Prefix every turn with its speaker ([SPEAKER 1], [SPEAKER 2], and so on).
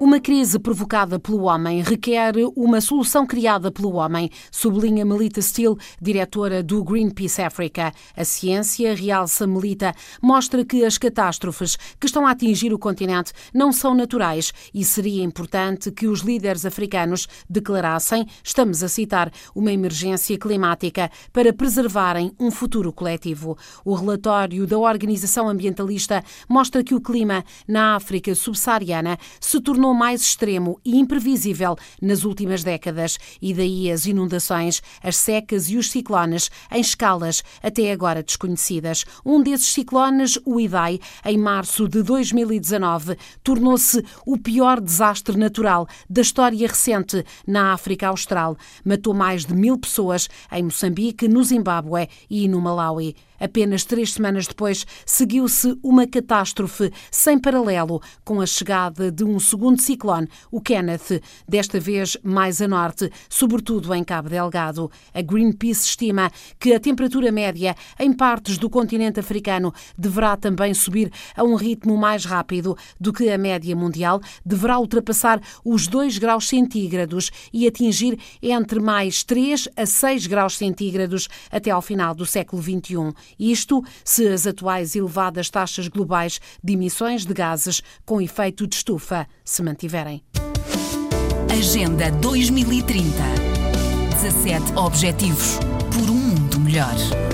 [SPEAKER 1] Uma crise provocada pelo homem requer uma solução criada pelo homem, sublinha Melita Steele, diretora do Greenpeace Africa. A ciência, realça Melita, mostra que as catástrofes que estão a atingir o continente não são naturais e seria importante que os líderes africanos declarassem, estamos a citar, uma emergência climática para preservarem um futuro coletivo. O relatório da organização ambientalista mostra que o clima na África subsaariana se tornou mais extremo e imprevisível nas últimas décadas, e daí as inundações, as secas e os ciclones em escalas até agora desconhecidas. Um desses ciclones, o Idai, em março de 2019, tornou-se o pior desastre natural da história recente na África Austral. Matou mais de mil pessoas em Moçambique, no Zimbábue e no Malawi. Apenas três semanas depois, seguiu-se uma catástrofe sem paralelo com a chegada de um segundo ciclone, o Kenneth, desta vez mais a norte, sobretudo em Cabo Delgado. A Greenpeace estima que a temperatura média em partes do continente africano deverá também subir a um ritmo mais rápido do que a média mundial, deverá ultrapassar os 2 graus centígrados e atingir entre mais 3 a 6 graus centígrados até ao final do século XXI. Isto se as atuais elevadas taxas globais de emissões de gases com efeito de estufa se mantiverem.
[SPEAKER 2] Agenda 2030. 17 Objetivos por um mundo melhor.